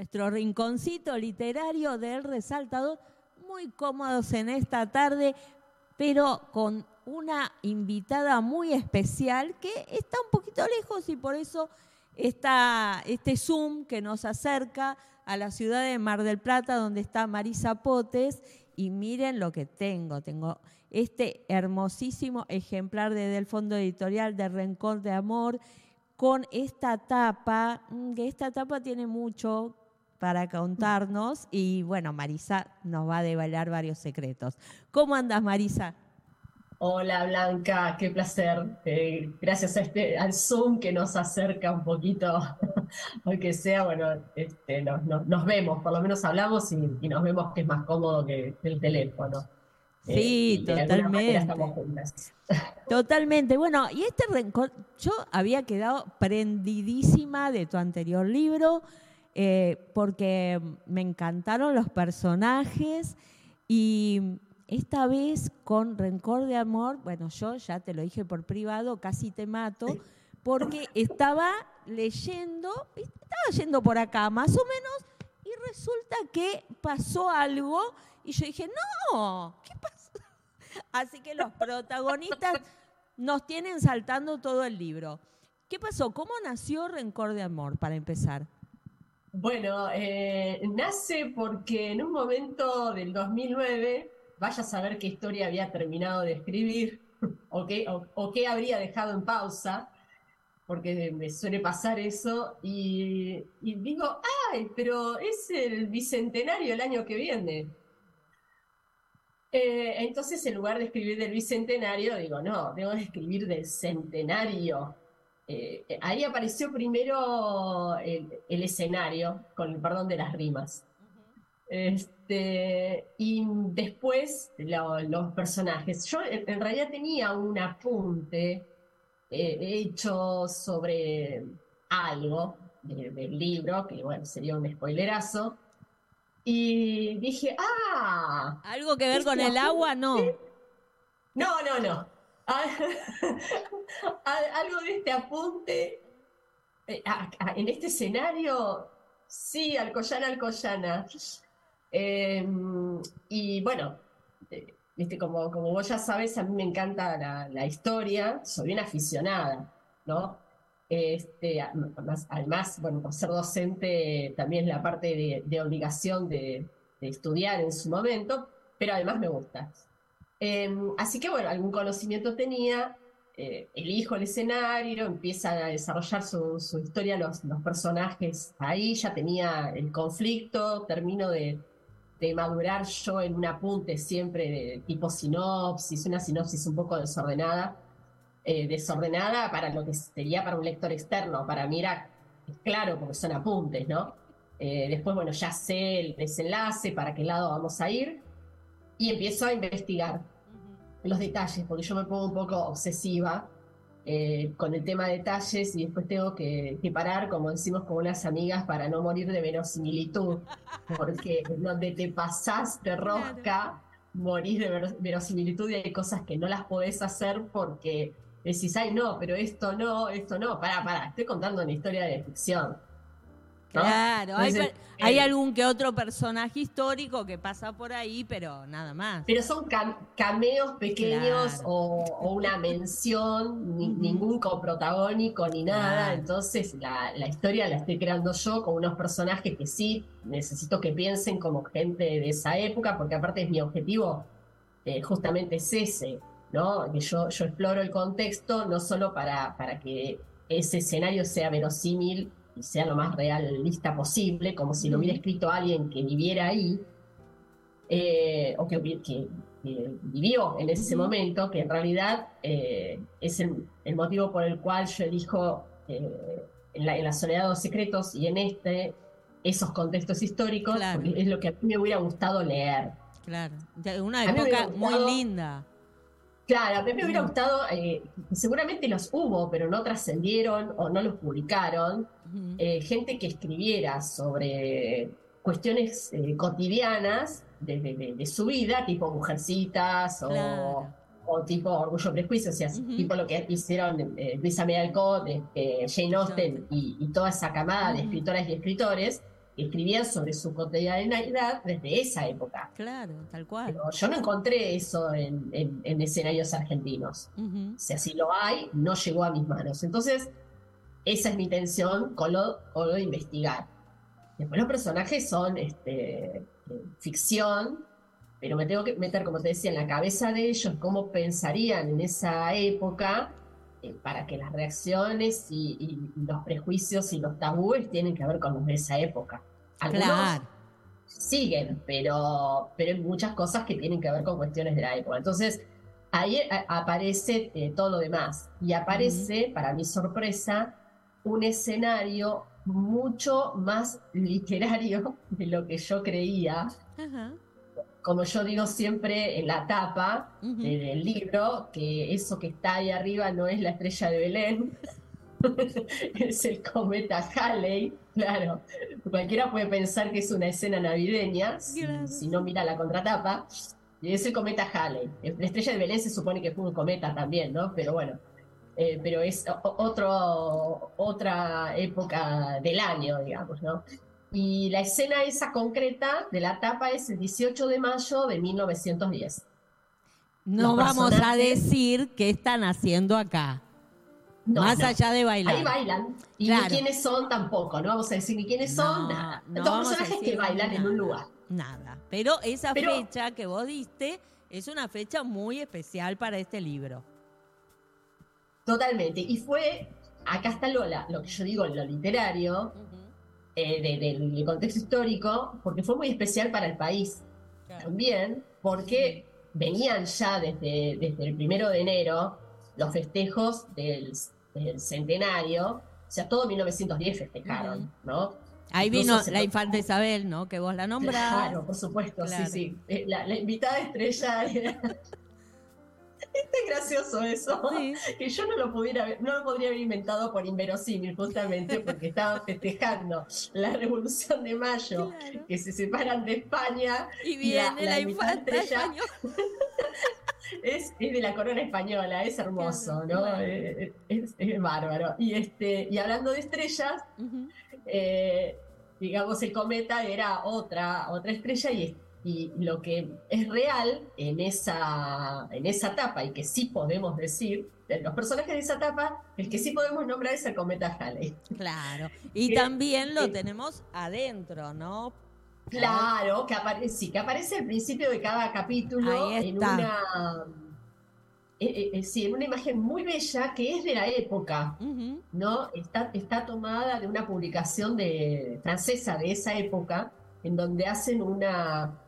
nuestro rinconcito literario del resaltador, muy cómodos en esta tarde, pero con una invitada muy especial que está un poquito lejos y por eso está este Zoom que nos acerca a la ciudad de Mar del Plata, donde está Marisa Potes. Y miren lo que tengo. Tengo este hermosísimo ejemplar de, del fondo editorial de Rencor de Amor con esta tapa, que esta tapa tiene mucho para contarnos y bueno, Marisa nos va a develar varios secretos. ¿Cómo andas, Marisa? Hola Blanca, qué placer. Eh, gracias a este, al Zoom que nos acerca un poquito, aunque sea, bueno, este, nos, vemos, por lo menos hablamos y, nos vemos que es más cómodo que el teléfono. Sí, eh, totalmente. Totalmente. Bueno, y este rencor, yo había quedado prendidísima de tu anterior libro eh, porque me encantaron los personajes y esta vez con Rencor de Amor, bueno, yo ya te lo dije por privado, casi te mato, porque estaba leyendo, estaba yendo por acá más o menos y resulta que pasó algo y yo dije, no, ¿qué pasó? Así que los protagonistas nos tienen saltando todo el libro. ¿Qué pasó? ¿Cómo nació Rencor de Amor, para empezar? Bueno, eh, nace porque en un momento del 2009, vaya a saber qué historia había terminado de escribir o qué, o, qué habría dejado en pausa, porque me suele pasar eso, y, digo, ay, pero es el bicentenario el año que viene. Eh, entonces, en lugar de escribir del bicentenario, digo, no, tengo que escribir del centenario. Eh, ahí apareció primero el, escenario, con el perdón de las rimas. Este, y después los personajes. Yo en, realidad tenía un apunte eh, hecho sobre algo del libro, que bueno, sería un spoilerazo, y dije, ah. ¿Algo que ver con el agua? No. No, no, no. Algo de este apunte. Eh, en este escenario, sí, Alcoyana, Alcoyana. Em, y bueno, eh, viste, como, como vos ya sabes, a mí me encanta la, la historia, soy bien aficionada, ¿no? Este, además, bueno, por ser docente también la parte de, obligación de, estudiar en su momento, pero además me gusta. Em, así que bueno, algún conocimiento tenía, eh, elijo el escenario, empieza a desarrollar su, historia, los, personajes ahí, ya tenía el conflicto, termino de, de madurar yo en un apunte siempre de tipo sinopsis, una sinopsis un poco desordenada eh, desordenada para lo que sería para un lector externo. Para mí era claro, porque son apuntes, ¿no? Eh, después, bueno, ya sé el desenlace, para qué lado vamos a ir, y empiezo a investigar los detalles, porque yo me pongo un poco obsesiva eh, con el tema de detalles y después tengo que, parar, como decimos con unas amigas, para no morir de verosimilitud, porque donde te pasás de rosca, morís de verosimilitud y hay cosas que no las podés hacer porque decís, ay, no, pero esto no, esto no, para, para, estoy contando una historia de ficción. Claro, hay, eh, algún que otro personaje histórico que pasa por ahí, pero nada más. Pero son cameos pequeños o, una mención, ningún coprotagónico ni nada. Entonces la, historia la estoy creando yo con unos personajes que sí necesito que piensen como gente de esa época, porque aparte es mi objetivo, eh, justamente es ese, ¿no? Que yo, yo exploro el contexto no solo para, para que ese escenario sea verosímil y sea lo más realista posible, como si lo hubiera escrito alguien que viviera ahí, eh, o que, que, vivió en ese momento, que en realidad eh, es el, motivo por el cual yo elijo eh, en, la, en la Soledad de los Secretos y en este esos contextos históricos, porque es lo que a mí me hubiera gustado leer. Claro, una época muy linda. Claro, a mí me hubiera gustado, eh, seguramente los hubo, pero no trascendieron o no los publicaron, eh, gente que escribiera sobre cuestiones eh, cotidianas de, su vida, tipo Mujercitas o, tipo Orgullo Prejuicio, o sea, tipo lo que hicieron Luisa May Jane Austen y, toda esa camada de escritoras y escritores, escribían sobre su cotidianidad desde esa época. Claro, tal cual. Pero yo no encontré eso en, escenarios argentinos. Si así lo hay, no llegó a mis manos. Entonces, esa es mi intención con lo, de investigar. Después los personajes son este, ficción, pero me tengo que meter, como te decía, en la cabeza de ellos, cómo pensarían en esa época, eh, para que las reacciones y, los prejuicios y los tabúes tienen que ver con los de esa época. Algunos siguen, pero, pero hay muchas cosas que tienen que ver con cuestiones de la época. Entonces, ahí eh, aparece eh, todo lo demás. Y aparece, para mi sorpresa, un escenario mucho más literario de lo que yo creía. Ajá como yo digo siempre en la tapa del libro, que eso que está ahí arriba no es la estrella de Belén, es el cometa Halley, claro. Cualquiera puede pensar que es una escena navideña, si, no mira la contratapa, y es el cometa Halley. La estrella de Belén se supone que fue un cometa también, ¿no? Pero bueno, eh, pero es otro, otra época del año, digamos, ¿no? Y la escena esa concreta de la tapa es el 18 de mayo de 1910. No vamos a decir qué están haciendo acá. más allá de bailar. Ahí bailan. Y ni quiénes son tampoco. No vamos a decir ni quiénes son, nada. Dos personajes que bailan en un lugar. Nada. Pero esa fecha que vos diste es una fecha muy especial para este libro. Totalmente. Y fue, acá está Lola, lo que yo digo, lo literario. Eh, del contexto histórico, porque fue muy especial para el país también, porque venían ya desde, desde el primero de enero los festejos del, centenario, o sea, todo 1910 festejaron, ¿no? Ahí vino la infanta Isabel, ¿no? Que vos la nombrás. Claro, por supuesto, sí, sí. Eh, la, la invitada estrella era es gracioso eso. Que yo no lo pudiera no lo podría haber inventado por inverosímil, justamente porque estaban festejando la Revolución de Mayo, que se separan de España. Y viene la, infanta es, es, de la corona española, es hermoso, ¿no? Eh, es, bárbaro. Y este, y hablando de estrellas, eh, digamos, el cometa era otra, otra estrella y y lo que es real en esa, en esa etapa y que sí podemos decir, de los personajes de esa etapa, el que sí podemos nombrar es el cometa Halley. Claro. Y también lo tenemos adentro, ¿no? Claro, que aparece, sí, que aparece al principio de cada capítulo en una eh, eh, eh, sí, en una imagen muy bella que es de la época, ¿no? Está, está tomada de una publicación de, francesa de esa época, en donde hacen una,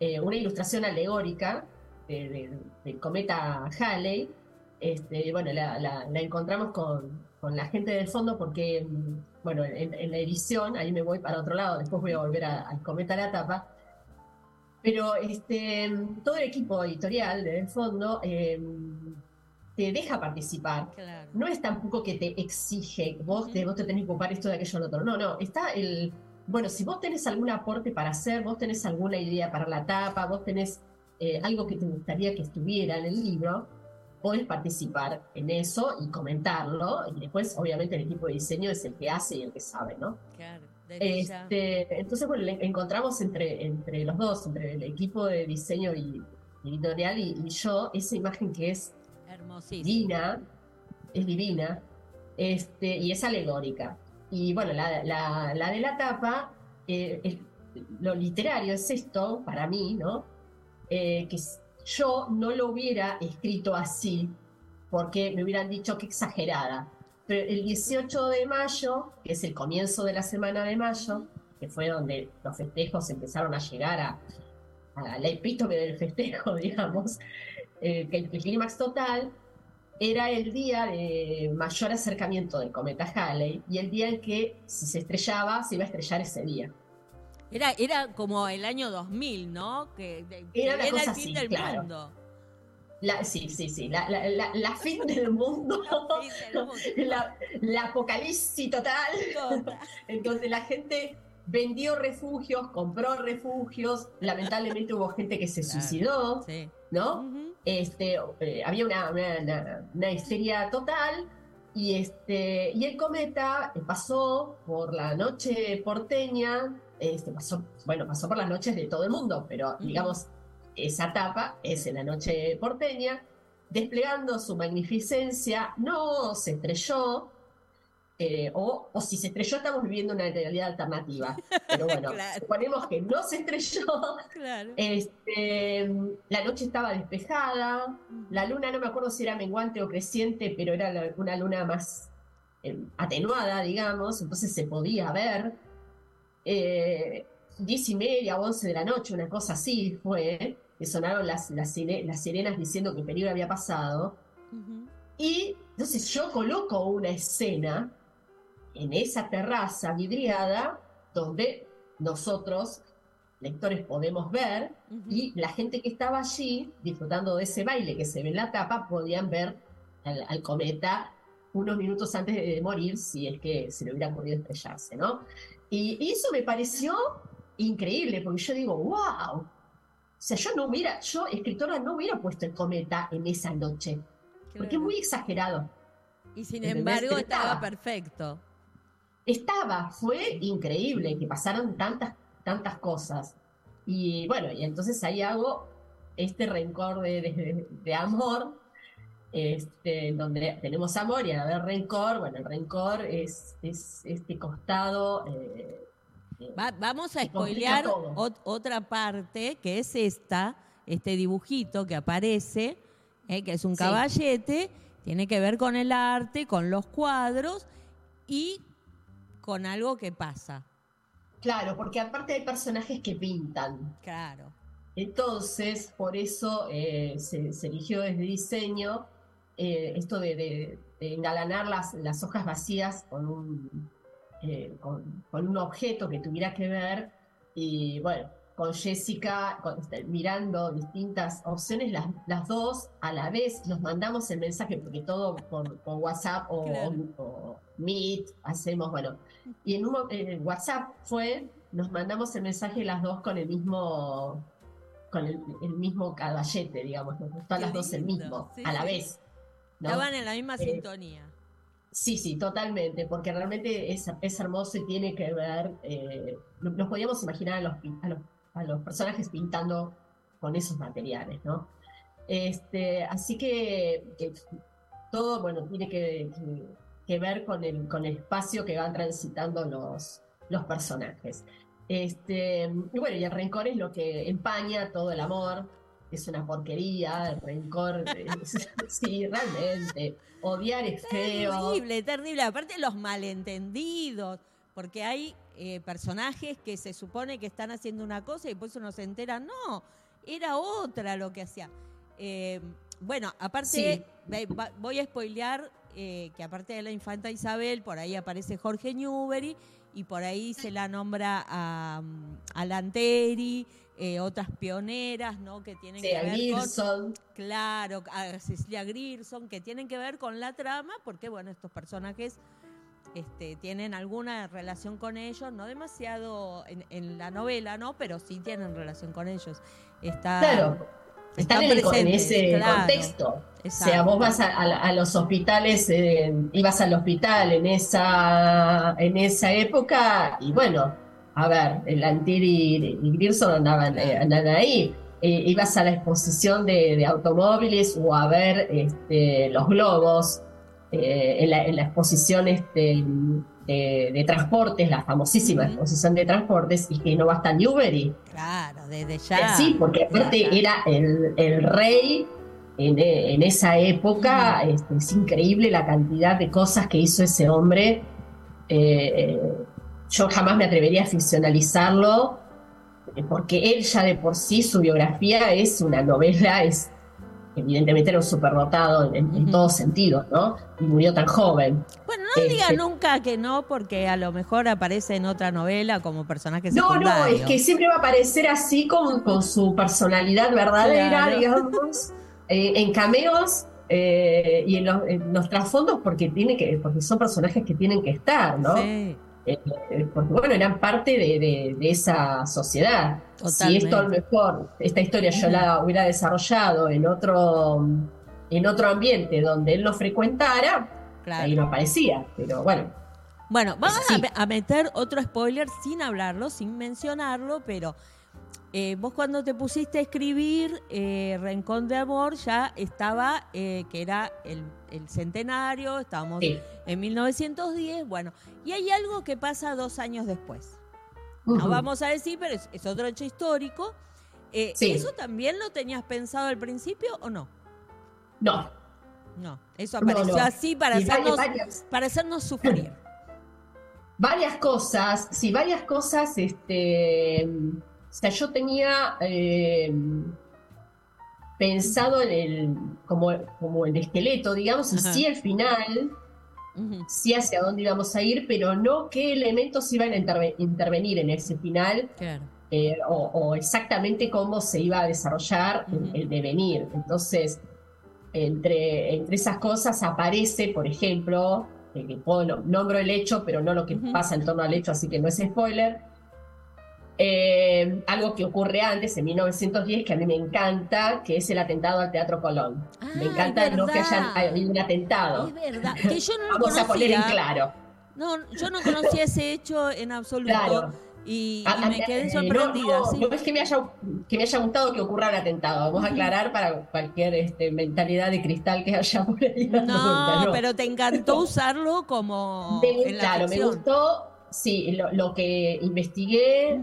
eh, una ilustración alegórica del cometa Halley. Este, bueno, la, encontramos con, la gente del fondo porque, mm, bueno, en, la edición, ahí me voy para otro lado, después voy a volver al cometa la tapa. Pero este, todo el equipo editorial del fondo em, te deja participar. No es tampoco que te exige, vos, te, vos te tenés que ocupar esto de aquello, lo otro. No, no, está el, bueno, si vos tenés algún aporte para hacer, vos tenés alguna idea para la tapa, vos tenés eh, algo que te gustaría que estuviera en el libro, podés participar en eso y comentarlo. Y después, obviamente, el equipo de diseño es el que hace y el que sabe, ¿no? Claro. Este, entonces, bueno, encontramos entre, entre los dos, entre el equipo de diseño y editorial y, yo, esa imagen que es divina, es divina, este, y es alegórica. Y bueno, la, la, de la tapa, eh, lo literario es esto, para mí, ¿no? Eh, que yo no lo hubiera escrito así, porque me hubieran dicho que exagerada. Pero el 18 de mayo, que es el comienzo de la semana de mayo, que fue donde los festejos empezaron a llegar a, la epítome del festejo, digamos, eh, que el clímax total, era el día de mayor acercamiento del cometa Halley y el día en que si se estrellaba, se iba a estrellar ese día. Era, era como el año 2000, ¿no? Que, era, el fin del mundo. sí, sí, sí, la, fin del mundo, la, apocalipsis total, en donde la gente vendió refugios, compró refugios, lamentablemente hubo gente que se suicidó, ¿no? Este, eh, había una, una, histeria total y, este, y el cometa pasó por la noche porteña este, pasó, bueno, pasó por las noches de todo el mundo, pero digamos, esa etapa es en la noche porteña, desplegando su magnificencia, no se estrelló, eh, o, si se estrelló estamos viviendo una realidad alternativa. Pero bueno, suponemos que no se estrelló. Este, la noche estaba despejada, la luna no me acuerdo si era menguante o creciente, pero era una luna más eh, atenuada, digamos, entonces se podía ver. Eh, diez y media o once de la noche, una cosa así fue, que sonaron las, las, sirenas diciendo que el peligro había pasado. Y entonces yo coloco una escena en esa terraza vidriada donde nosotros, lectores, podemos ver y la gente que estaba allí disfrutando de ese baile que se ve en la tapa podían ver al, cometa unos minutos antes de morir si es que se le hubiera ocurrido estrellarse, ¿no? Y, eso me pareció increíble porque yo digo, wow, o sea, yo no hubiera, yo escritora no hubiera puesto el cometa en esa noche, porque es muy exagerado. Y sin embargo estaba. perfecto estaba, fue increíble que pasaron tantas, tantas cosas. Y bueno, y entonces ahí hago este rencor de, amor, este, donde tenemos amor y a haber rencor, bueno, el rencor es, es este costado. Eh, vamos a spoilear otra parte, que es esta, este dibujito que aparece, eh, que es un caballete, tiene que ver con el arte, con los cuadros y con algo que pasa. Claro, porque aparte hay personajes que pintan. Claro. Entonces, por eso eh, se, eligió desde diseño eh, esto de, engalanar las, las, hojas vacías con un, eh, con, un objeto que tuviera que ver. Y bueno, con Jessica este, mirando distintas opciones, las, las, dos a la vez nos mandamos el mensaje, porque todo por, WhatsApp o, o, Meet hacemos, bueno, y en, un, WhatsApp fue, nos mandamos el mensaje las dos con el mismo con el, mismo caballete, digamos, nos gustó a las dos el mismo, a la vez. Estaban en la misma eh, sintonía. Sí, sí, totalmente, porque realmente es, es hermoso y tiene que ver, eh, nos podíamos imaginar a los, a los, personajes pintando con esos materiales, ¿no? Este, así que, todo, bueno, tiene que que ver con el, con el espacio que van transitando los, los personajes. Este, y bueno, y el rencor es lo que empaña todo el amor, es una porquería, el rencor, sí, realmente, odiar es feo. Terrible, terrible, aparte los malentendidos, porque hay eh, personajes que se supone que están haciendo una cosa y después uno se entera, no, era otra lo que hacía. Eh, bueno, aparte, voy a spoilear eh, que aparte de la infanta Isabel, por ahí aparece Jorge Newbery y por ahí se la nombra a, a Lanteri, eh, otras pioneras, ¿no? Que tienen que ver con. Claro, a Cecilia Grierson, que tienen que ver con la trama, porque, bueno, estos personajes. Este, tienen alguna relación con ellos, no demasiado en, la novela, ¿no? Pero sí tienen relación con ellos. Está, claro están en, ese contexto. O sea, vos vas a, los hospitales, eh, ibas al hospital en esa, en esa época y bueno, a ver, el Antir y, Grierson andaban, eh, ahí. Eh, ibas a la exposición de, automóviles o a ver este, los globos en la, en, la, exposición este, de, transportes, la famosísima exposición de transportes, y que no hasta Newbery. Claro, desde ya. Sí, porque aparte era el, rey en, esa época. Este, es increíble la cantidad de cosas que hizo ese hombre. Eh, yo jamás me atrevería a ficcionalizarlo, porque él ya de por sí, su biografía es una novela, es evidentemente era un superdotado en, en, todos sentidos, ¿no? Y murió tan joven. Bueno, no diga este, nunca que no, porque a lo mejor aparece en otra novela como personaje no, secundario. No, no, es que siempre va a aparecer así con, con su personalidad verdadera, digamos, eh, en cameos eh, y en los, en los, trasfondos porque, tiene que, porque son personajes que tienen que estar, ¿no? Sí. Eh, porque bueno, eran parte de, esa sociedad. Si esto a lo mejor, esta historia yo la hubiera desarrollado en otro, en otro ambiente donde él lo frecuentara, ahí no aparecía. Pero bueno, Bueno, vamos a, meter otro spoiler sin hablarlo, sin mencionarlo, pero eh, vos cuando te pusiste a escribir eh, Rencón de Amor ya estaba, eh, que era el, centenario, estábamos en 1910, bueno, y hay algo que pasa dos años después. No vamos a decir, pero es, otro hecho histórico. ¿Eso también lo tenías pensado al principio o no? No. No, eso apareció así para hacernos, para hacernos sufrir. Varias cosas, sí, varias cosas, este o sea, yo tenía eh, pensado en el, como, como el esqueleto, digamos, y sí el final, sí hacia dónde íbamos a ir, pero no qué elementos iban a intervenir en ese final. Eh, o, exactamente cómo se iba a desarrollar el, devenir. Entonces, entre, entre esas cosas aparece, por ejemplo, eh, que nombro el hecho, pero no lo que pasa en torno al hecho, así que no es spoiler, eh, algo que ocurre antes, en 1910, que a mí me encanta, que es el atentado al Teatro Colón. me ah, encanta no que haya habido un atentado. Es verdad, que yo no Vamos a poner en claro. No, yo no conocía ese hecho en absoluto. Y, me quedé sorprendida. No, es que me, haya, que me haya gustado que ocurra un atentado. Vamos a aclarar para cualquier este, mentalidad de cristal que haya por ahí. No, pero te encantó usarlo como. claro, me gustó Sí, lo, que investigué,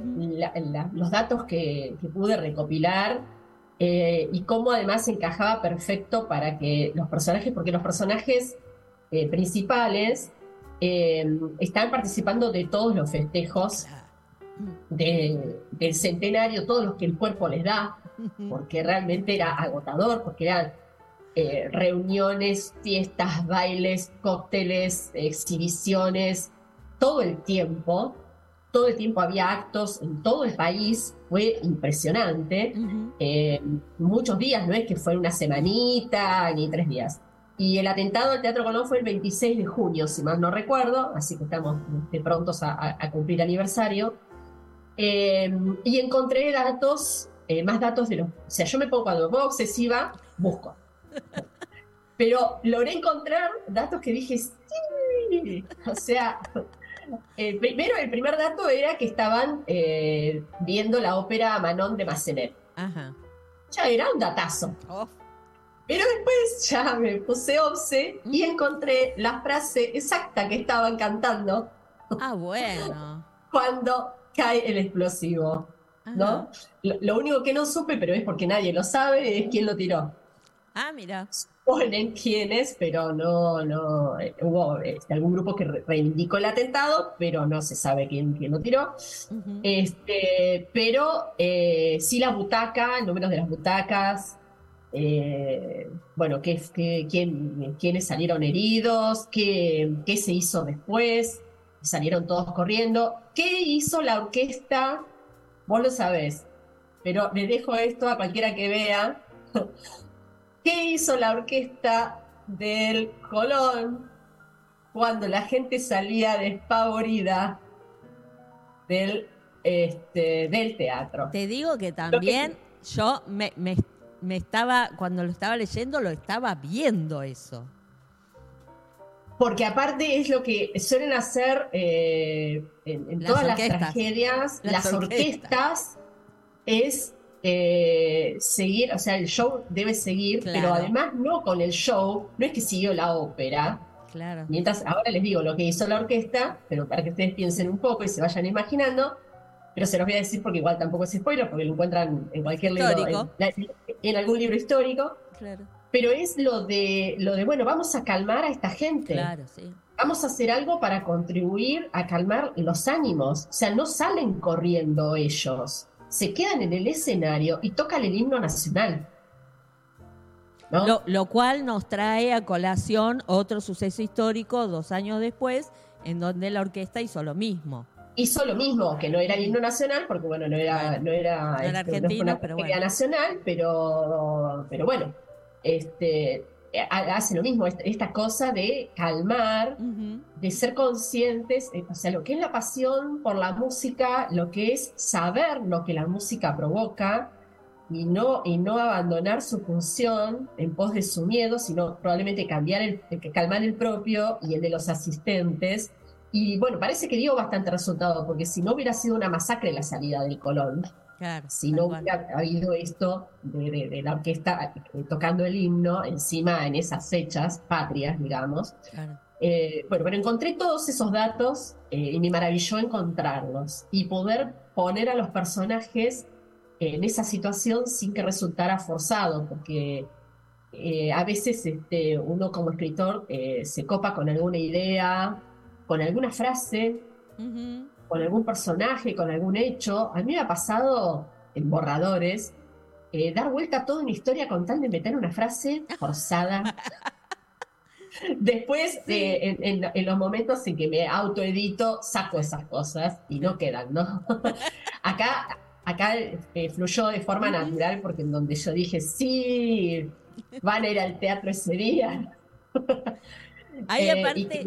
los datos que, pude recopilar eh, y cómo además encajaba perfecto para que los personajes, porque los personajes eh, principales eh, están participando de todos los festejos del centenario, todos los que el cuerpo les da, porque realmente era agotador, porque eran reuniones, fiestas, bailes, cócteles, exhibiciones todo el tiempo, todo el tiempo había actos en todo el país, fue impresionante. Eh, muchos días, no es que fue una semanita ni tres días. Y el atentado al Teatro Colón fue el 26 de junio, si mal no recuerdo, así que estamos de prontos a, cumplir aniversario. Eh, y encontré datos, eh, más datos de los... O sea, yo me pongo cuando me pongo obsesiva, busco. Pero logré encontrar datos que dije, sí, o sea, eh, primero, el primer dato era que estaban eh, viendo la ópera Manon de Massenet. Ya era un datazo. Oh. Pero después ya me puse obse y encontré la frase exacta que estaban cantando. Ah, bueno. cuando cae el explosivo. ¿No? lo, único que no supe, pero es porque nadie lo sabe, es quién lo tiró. Ah, mira. Ponen quiénes, pero no, no. Eh, hubo este, algún grupo que reivindicó el atentado, pero no se sabe quién, quién lo tiró. este, pero eh, sí la butaca, números de las butacas, eh, bueno, qué, quién, quiénes salieron heridos, qué, qué se hizo después, salieron todos corriendo. ¿Qué hizo la orquesta? Vos lo sabés, pero le dejo esto a cualquiera que vea. ¿Qué hizo la orquesta del Colón cuando la gente salía despavorida del, este, del teatro? Te digo que también yo me, estaba, cuando lo estaba leyendo, lo estaba viendo eso. Porque aparte es lo que suelen hacer eh, en, todas las tragedias, las, orquestas es eh, seguir, o sea, el show debe seguir, pero además no con el show, no es que siguió la ópera. Claro. Mientras ahora les digo lo que hizo la orquesta, pero para que ustedes piensen un poco y se vayan imaginando, pero se los voy a decir porque igual tampoco es spoiler, porque lo encuentran en cualquier libro, en, algún libro histórico. Claro. Pero es lo de, lo de, bueno, vamos a calmar a esta gente. Claro, sí. Vamos a hacer algo para contribuir a calmar los ánimos. O sea, no salen corriendo ellos se quedan en el escenario y tocan el himno nacional. Lo, cual nos trae a colación otro suceso histórico dos años después, en donde la orquesta hizo lo mismo. Hizo lo mismo, que no era el himno nacional, porque bueno, no era, no era, este, pero nacional, pero, pero bueno, este, hace lo mismo, esta cosa de calmar, de ser conscientes, eh, o sea, lo que es la pasión por la música, lo que es saber lo que la música provoca y no, y no abandonar su función en pos de su miedo, sino probablemente cambiar el, calmar el propio y el de los asistentes. Y bueno, parece que dio bastante resultado, porque si no hubiera sido una masacre la salida del Colón, si no hubiera habido esto de, la orquesta eh, tocando el himno encima en esas fechas patrias, digamos. Eh, bueno, pero encontré todos esos datos eh, y me maravilló encontrarlos y poder poner a los personajes en esa situación sin que resultara forzado, porque a veces este, uno como escritor se copa con alguna idea, con alguna frase, con algún personaje, con algún hecho. A mí me ha pasado en borradores eh, dar vuelta a toda una historia con tal de meter una frase forzada. Después, eh, en, los momentos en que me autoedito, saco esas cosas y no quedan, ¿no? acá acá eh, fluyó de forma natural porque en donde yo dije, sí, van a ir al teatro ese día. Hay, aparte,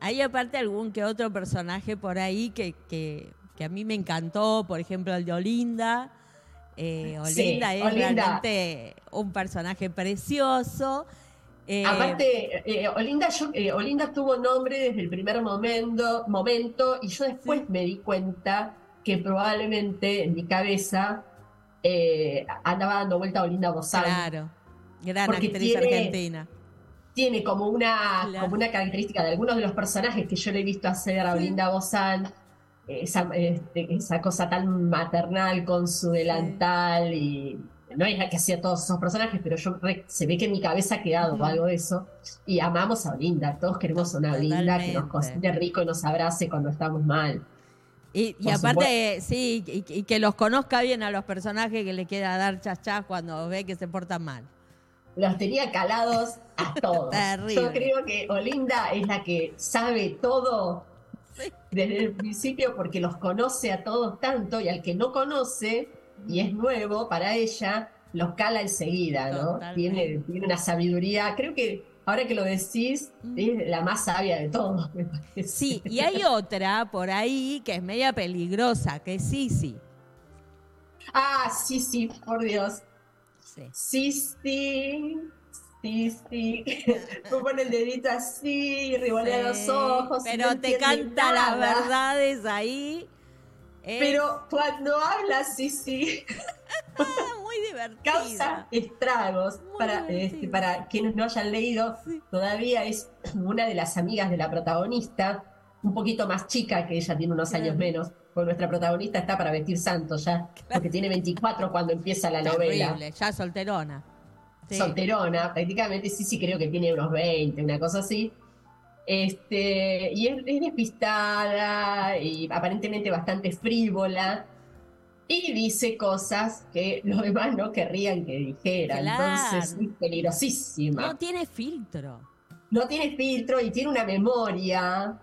hay aparte algún que otro personaje por ahí que, que, a mí me encantó, por ejemplo el de Olinda. Eh, Olinda es realmente un personaje precioso. Eh, aparte, eh, Olinda, yo, Olinda tuvo nombre desde el primer momento, momento y yo después me di cuenta que probablemente en mi cabeza andaba dando vuelta a Olinda Bozán. Claro, gran actriz argentina tiene como una, como una característica de algunos de los personajes que yo le he visto hacer a Olinda Bozán, esa, este, esa, cosa tan maternal con su delantal y no es la que hacía todos esos personajes, pero yo se ve que en mi cabeza ha quedado algo de eso. Y amamos a Olinda, todos queremos una Olinda que nos cocine rico y nos abrace cuando estamos mal. Y, aparte, sí, y, que los conozca bien a los personajes que le queda dar chachás cuando ve que se portan mal los tenía calados a todos. Yo creo que Olinda es la que sabe todo desde el principio porque los conoce a todos tanto y al que no conoce y es nuevo para ella, los cala enseguida, ¿no? Tiene, tiene una sabiduría, creo que ahora que lo decís, mm. es la más sabia de todos, Sí, y hay otra por ahí que es media peligrosa, que es Sisi. Ah, sí, sí, por Dios. Sí, sí, sí, sí. Tú pones el dedito así, ribolea los ojos. Pero te canta las verdades ahí. Pero cuando habla, sí, sí. Ah, muy divertido. Causa estragos. para, este, para quienes no hayan leído, todavía es una de las amigas de la protagonista, un poquito más chica, que ella tiene unos años menos porque nuestra protagonista está para vestir santo ya, porque tiene 24 cuando empieza la novela. ya solterona. Solterona, prácticamente, sí, sí, creo que tiene unos 20, una cosa así. Este, y es, despistada y aparentemente bastante frívola. Y dice cosas que los demás no querrían que dijera. Entonces es peligrosísima. No tiene filtro. No tiene filtro y tiene una memoria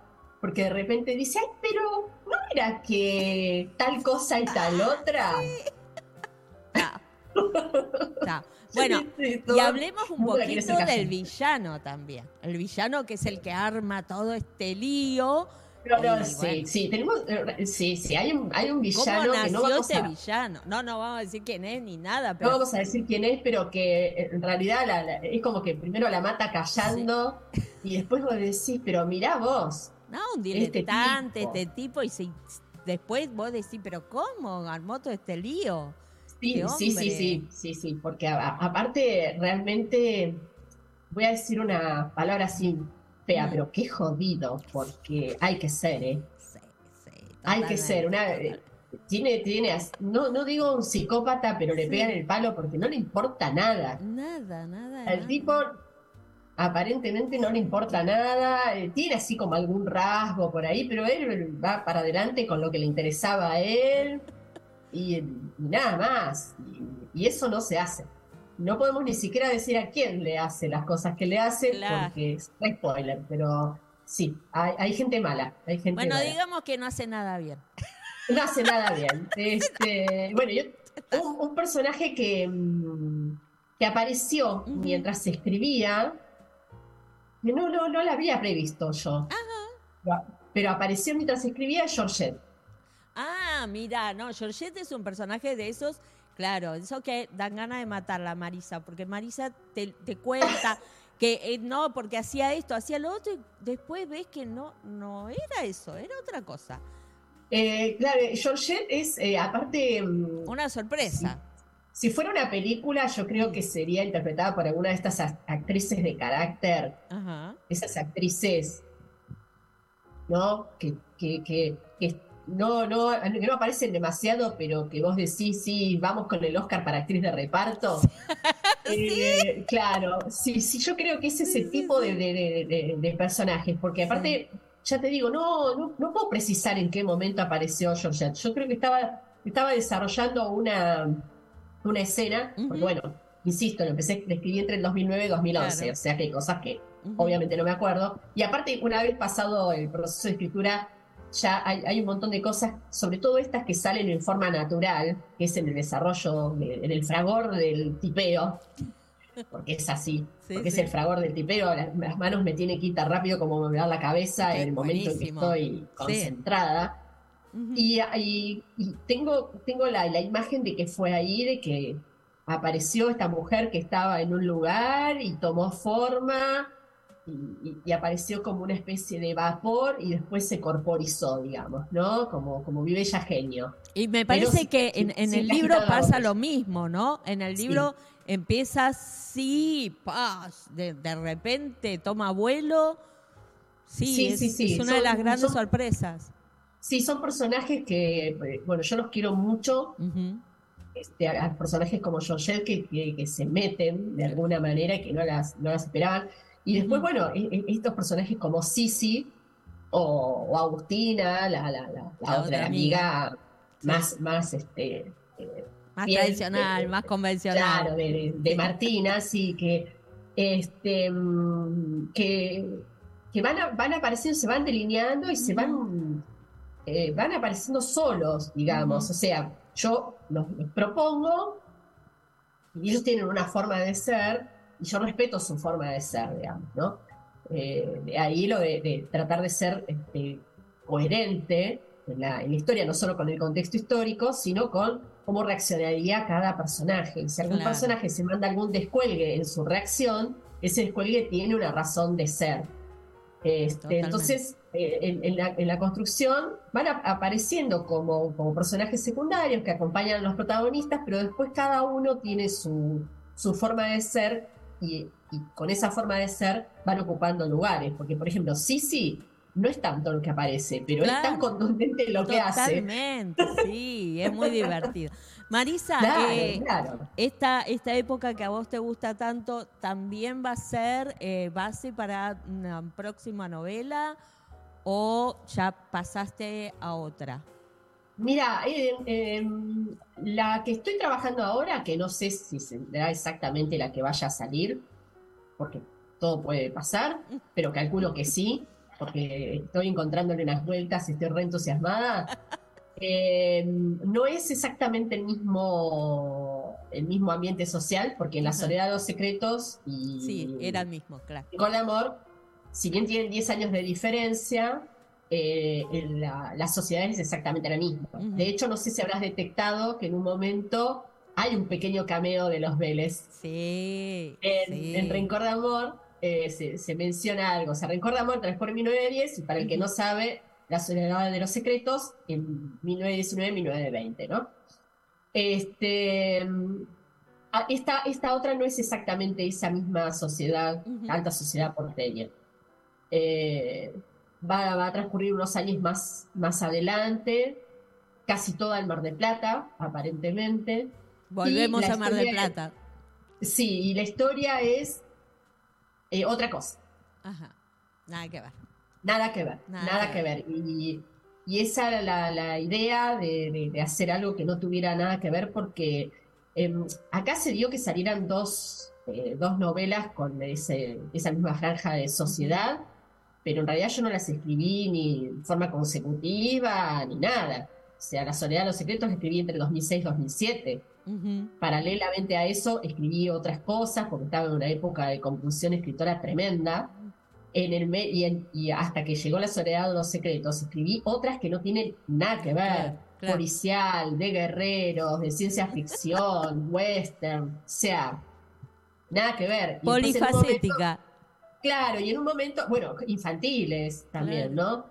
porque de repente dice, ay, pero ¿no era que tal cosa y tal otra? Bueno, y hablemos un poquito del villano también. El villano que es el que arma todo este lío. sí, sí, tenemos, eh, sí, sí, hay un, hay un villano ¿Cómo que no vamos este villano? No, no vamos a decir quién es ni nada. Pero... No vamos a decir quién es, pero que en realidad es como que primero la mata callando y después vos decís, pero mirá vos, no, un este diletante, este tipo, y si, después vos decís, pero ¿cómo armó todo este lío? Sí, sí, sí, sí, sí, sí, porque aparte realmente voy a decir una palabra así fea, pero qué jodido, porque hay que ser, ¿eh? Sí, sí, hay que ser, una eh, tiene, tiene, no, no digo un psicópata, pero le pegan el palo porque no le importa nada. Nada, nada. El tipo aparentemente no le importa nada, eh, tiene así como algún rasgo por ahí, pero él va para adelante con lo que le interesaba a él y, nada más. Y, eso no se hace. No podemos ni siquiera decir a quién le hace las cosas que le hace, porque es spoiler, pero sí, hay, gente mala. Hay gente bueno, digamos que no hace nada bien. No hace nada bien. Este, bueno, un, personaje que, mm, que apareció mientras se escribía, no, no, no la había previsto yo. Pero apareció mientras escribía Georgette. Ah, mira, no, Georgette es un personaje de esos, claro, eso que dan ganas de matarla, Marisa, porque Marisa te, cuenta que eh, no, porque hacía esto, hacía lo otro, y después ves que no, no era eso, era otra cosa. Eh, claro, Georgette es, eh, aparte... Mm, una sorpresa. Si, fuera una película, yo creo que sería interpretada por alguna de estas actrices de carácter, esas actrices, ¿no? Que, que, que, que no, no, que no aparecen demasiado, pero que vos decís, sí, vamos con el Oscar para actriz de reparto. Eh, claro, sí, sí, yo creo que es ese tipo de, personajes, porque aparte, ya te digo, no, no, puedo precisar en qué momento apareció Georgette. Yo creo que estaba, estaba desarrollando una, una escena, porque bueno, insisto, lo empecé a escribir entre el 2009 y 2011, o sea que hay cosas que obviamente no me acuerdo. Y aparte, una vez pasado el proceso de escritura, ya hay, un montón de cosas, sobre todo estas que salen en forma natural, que es en el desarrollo, en el fragor del tipeo, porque es así, porque es el fragor del tipeo, las, manos me tienen que quitar rápido como me da la cabeza en el momento en que estoy concentrada. Y, tengo, tengo la, la imagen de que fue ahí, de que apareció esta mujer que estaba en un lugar y tomó forma y, apareció como una especie de vapor y después se corporizó, digamos, ¿no? Como, como mi bella genio. Y me parece que en, el libro pasa lo mismo, ¿no? En el libro empieza así, paz, de, repente toma vuelo. Sí, es, es una de las grandes sorpresas. Sí, son personajes que, eh, bueno, yo los quiero mucho. Este, a, personajes como Georgette que, que, se meten de alguna manera y que no las, no las esperaban. Y después, bueno, e, e, estos personajes como Sisi o, Agustina, la, otra, amiga, más, más este, eh, más tradicional, eh, más convencional. Claro, de, Martina, sí, que, este, mm, que, que van, van apareciendo, se van delineando y se van, eh, van apareciendo solos, digamos. O sea, yo los, los, propongo y ellos tienen una forma de ser y yo respeto su forma de ser, digamos, ¿no? Eh, de ahí lo de, tratar de ser este, coherente en la, historia, no solo con el contexto histórico, sino con cómo reaccionaría cada personaje. Y si algún personaje se manda algún descuelgue en su reacción, ese descuelgue tiene una razón de ser. Este, entonces, eh, en, la, construcción van apareciendo como, como personajes secundarios que acompañan a los protagonistas, pero después cada uno tiene su, su forma de ser y, con esa forma de ser van ocupando lugares. Porque, por ejemplo, Sisi no es tanto lo que aparece, pero es tan contundente lo que hace. Totalmente, sí, es muy divertido. Marisa, eh, Esta, esta época que a vos te gusta tanto, ¿también va a ser eh, base para una próxima novela o ya pasaste a otra? Mira, la que estoy trabajando ahora, que no sé si será exactamente la que vaya a salir, porque todo puede pasar, pero calculo que sí, porque estoy encontrándole unas vueltas, estoy re entusiasmada. Em, no es exactamente el mismo, el mismo ambiente social, porque en La Soledad de los Secretos y. Sí, era el mismo, claro. Con amor, si bien tienen 10 años de diferencia, eh, la, sociedad es exactamente la misma. De hecho, no sé si habrás detectado que en un momento hay un pequeño cameo de los Vélez. Sí. En, Rencor de Amor eh, se, menciona algo. O sea, Rencor de Amor por 1910 y para el que no sabe, La Soledad de los Secretos en 1919-1920, ¿no? Este, esta, esta otra no es exactamente esa misma sociedad, alta sociedad porteña. Eh, va, a transcurrir unos años más, más adelante, casi toda el Mar de Plata, aparentemente. Volvemos a Mar de Plata. sí, y la historia es eh, otra cosa. Ajá, nada que ver. Nada que ver, nada, que, ver. Y, esa era la, idea de, hacer algo que no tuviera nada que ver, porque em, acá se dio que salieran dos, eh, dos novelas con ese, esa misma franja de sociedad pero en realidad yo no las escribí ni de forma consecutiva ni nada. O sea, La Soledad de los Secretos la escribí entre 2006 y 2007. Paralelamente a eso escribí otras cosas porque estaba en una época de compulsión escritora tremenda. En el y, hasta que llegó La Soledad de los Secretos escribí otras que no tienen nada que ver. Policial, de guerreros, de ciencia ficción, western, o sea, nada que ver. Polifacética Claro, y en un momento, bueno, infantiles también, ¿no?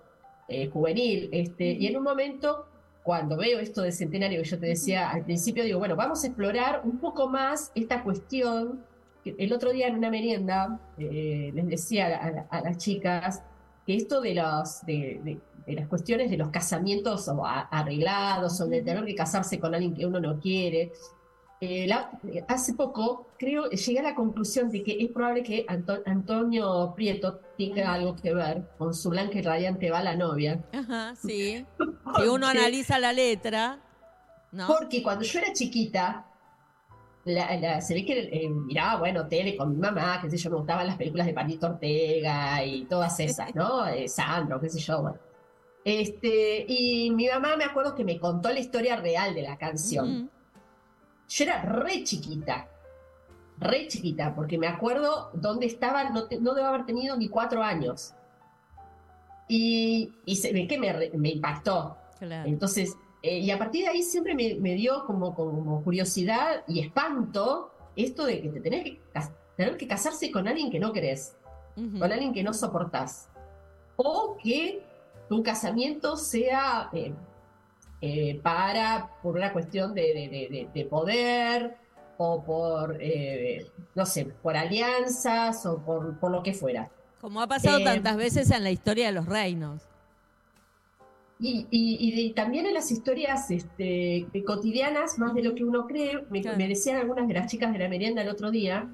Eh, juvenil, este, y en un momento, cuando veo esto de centenario que yo te decía al principio, digo, bueno, vamos a explorar un poco más esta cuestión. El otro día en una merienda eh, les decía a, las chicas que esto de, los, de, las cuestiones de los casamientos o arreglados o de tener que casarse con alguien que uno no quiere, eh, hace poco, creo, llegué a la conclusión de que es probable que Antonio Prieto tenga algo que ver con su blanca y radiante va la novia. Ajá, sí. si uno analiza la letra, ¿no? Porque cuando yo era chiquita, se ve que eh, miraba, bueno, tele con mi mamá, qué sé yo, me gustaban las películas de Panito Ortega y todas esas, ¿no? Eh, Sandro, qué sé yo, bueno. Este, y mi mamá me acuerdo que me contó la historia real de la canción. Yo era re chiquita, re chiquita, porque me acuerdo dónde estaba, no, no debo haber tenido ni cuatro años. Y, se ve que me, impactó. Entonces, eh, y a partir de ahí siempre me, dio como, como, curiosidad y espanto esto de que te tenés que, tener que casarse con alguien que no querés, con alguien que no soportás. O que tu casamiento sea eh, eh, para, por una cuestión de, poder o por, eh, no sé, por alianzas o por, por, lo que fuera. Como ha pasado eh, tantas veces en la historia de los reinos. Y, también en las historias este, cotidianas, más de lo que uno cree, me, decían algunas de las chicas de la merienda el otro día,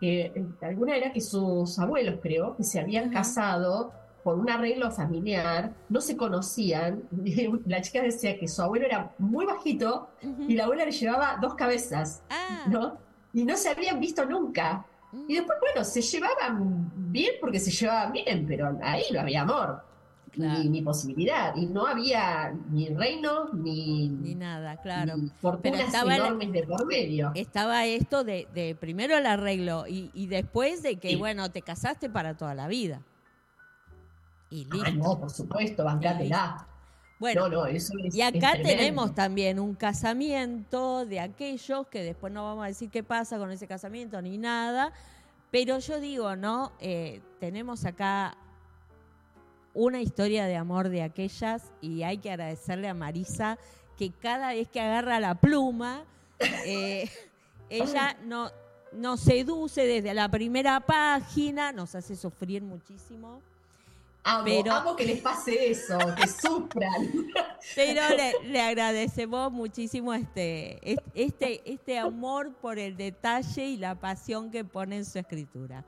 que alguna era que sus abuelos, creo, que se habían casado por un arreglo familiar, no se conocían. La chica decía que su abuelo era muy bajito y la abuela le llevaba dos cabezas, ah. ¿no? Y no se habían visto nunca. Mm. Y después, bueno, se llevaban bien porque se llevaban bien, pero ahí no había amor. Ni, posibilidad. Y no había ni reino, ni, ni nada, claro. fortunas estaba enormes de por medio. Estaba esto de, primero el arreglo y, después de que, bueno, te casaste para toda la vida. Y Ah, no, por supuesto, bancátela. Bueno, no, eso y acá tenemos también un casamiento de aquellos que después no vamos a decir qué pasa con ese casamiento ni nada, pero yo digo, ¿no? Eh, tenemos acá una historia de amor de aquellas y hay que agradecerle a Marisa que cada vez que agarra la pluma, eh, ella no, nos seduce desde la primera página, nos hace sufrir muchísimo Amo, pero, que les pase eso, que sufran. Pero le, agradecemos muchísimo este, este, este amor por el detalle y la pasión que pone en su escritura.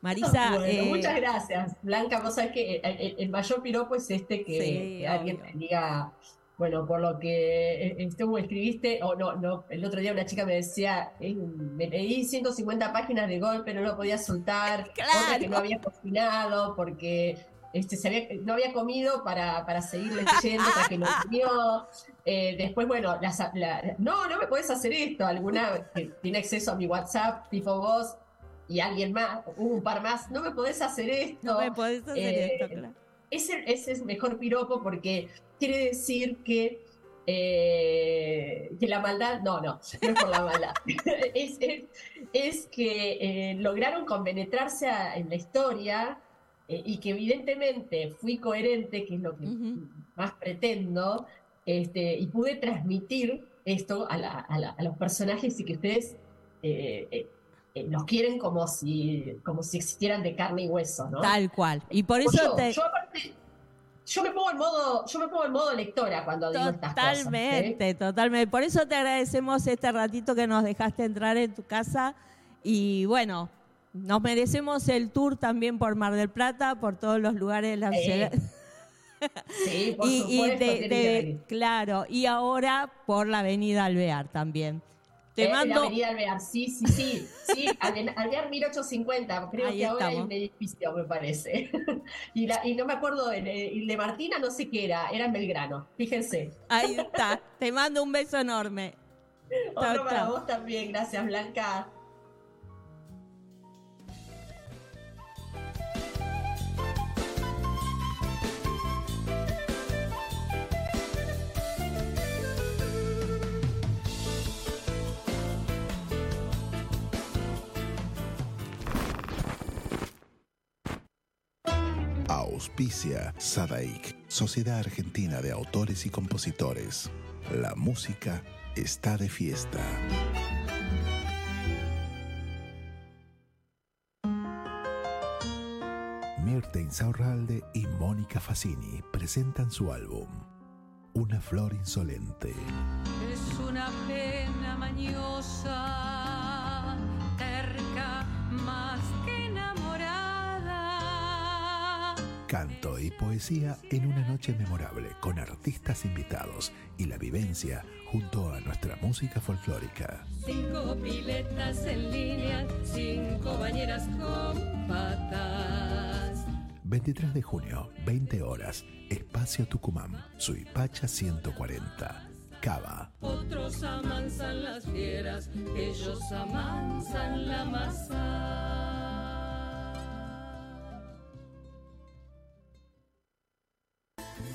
Marisa. Eh, muchas gracias, Blanca. Vos sabés que el, mayor piropo es este que, alguien te diga, bueno, por lo que estuvo escribiste, o no, no, el otro día una chica me decía, me leí 150 páginas de golpe, no lo podía soltar, porque no había cocinado, porque este, se había, no había comido para, para seguir leyendo hasta que lo comió. Eh, después, bueno, no, no me puedes hacer esto. Alguna que tiene acceso a mi WhatsApp, tipo vos, y alguien más, un par más, no me podés hacer esto. No me podés hacer eh, esto, claro. Ese, ese, es mejor piropo porque quiere decir que, eh, que la maldad, no, no, no es por la maldad. es, es, que lograron compenetrarse en la historia eh, y que evidentemente fui coherente, que es lo que más pretendo, este, y pude transmitir esto a, los personajes y que ustedes eh, eh, los quieren como si, como si existieran de carne y hueso, ¿no? Tal cual. Y por eso yo, te... yo, aparte, yo me pongo en modo, yo me pongo en modo lectora cuando digo estas cosas. Totalmente, totalmente. Por eso te agradecemos este ratito que nos dejaste entrar en tu casa. Y bueno, nos merecemos el tour también por Mar del Plata, por todos los lugares de la ciudad. Sí, por y, supuesto. claro, y ahora por la Avenida Alvear también. Te eh, mando... La Avenida Alvear, sí, sí, sí. sí Alvear 1850, creo que ahora hay un edificio, me parece. y, la, y no me acuerdo, el, de Martina no sé qué era, era en Belgrano, fíjense. Ahí está, te mando un beso enorme. Otro para vos también, gracias Blanca. Auspicia Sadaik, Sociedad Argentina de Autores y Compositores. La música está de fiesta. Mirta Insaurralde y Mónica Facini presentan su álbum Una flor insolente. Es una pena mañosa, Canto y poesía en una noche memorable con artistas invitados y la vivencia junto a nuestra música folclórica. Cinco piletas en línea, cinco bañeras con patas. 23 de junio, 20 horas, Espacio Tucumán, Suipacha 140. Cava. Otros amansan las fieras, ellos amansan la masa.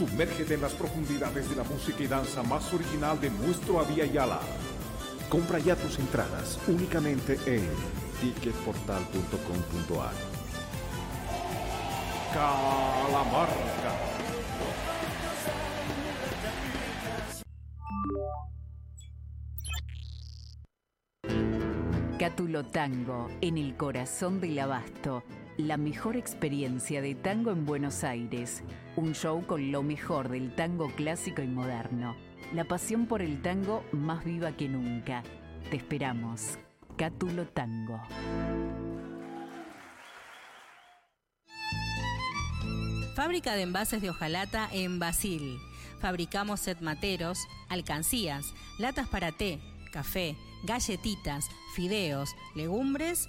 Sumérgete en las profundidades de la música y danza más original de nuestro Avia Yala. Compra ya tus entradas únicamente en ticketportal.com.ar. Calamarca. Cátulo Tango, en el corazón del abasto. La mejor experiencia de tango en Buenos Aires. Un show con lo mejor del tango clásico y moderno. La pasión por el tango más viva que nunca. Te esperamos. Cátulo Tango. Fábrica de envases de hojalata en Basil. Fabricamos set materos, alcancías, latas para té, café, galletitas, fideos, legumbres,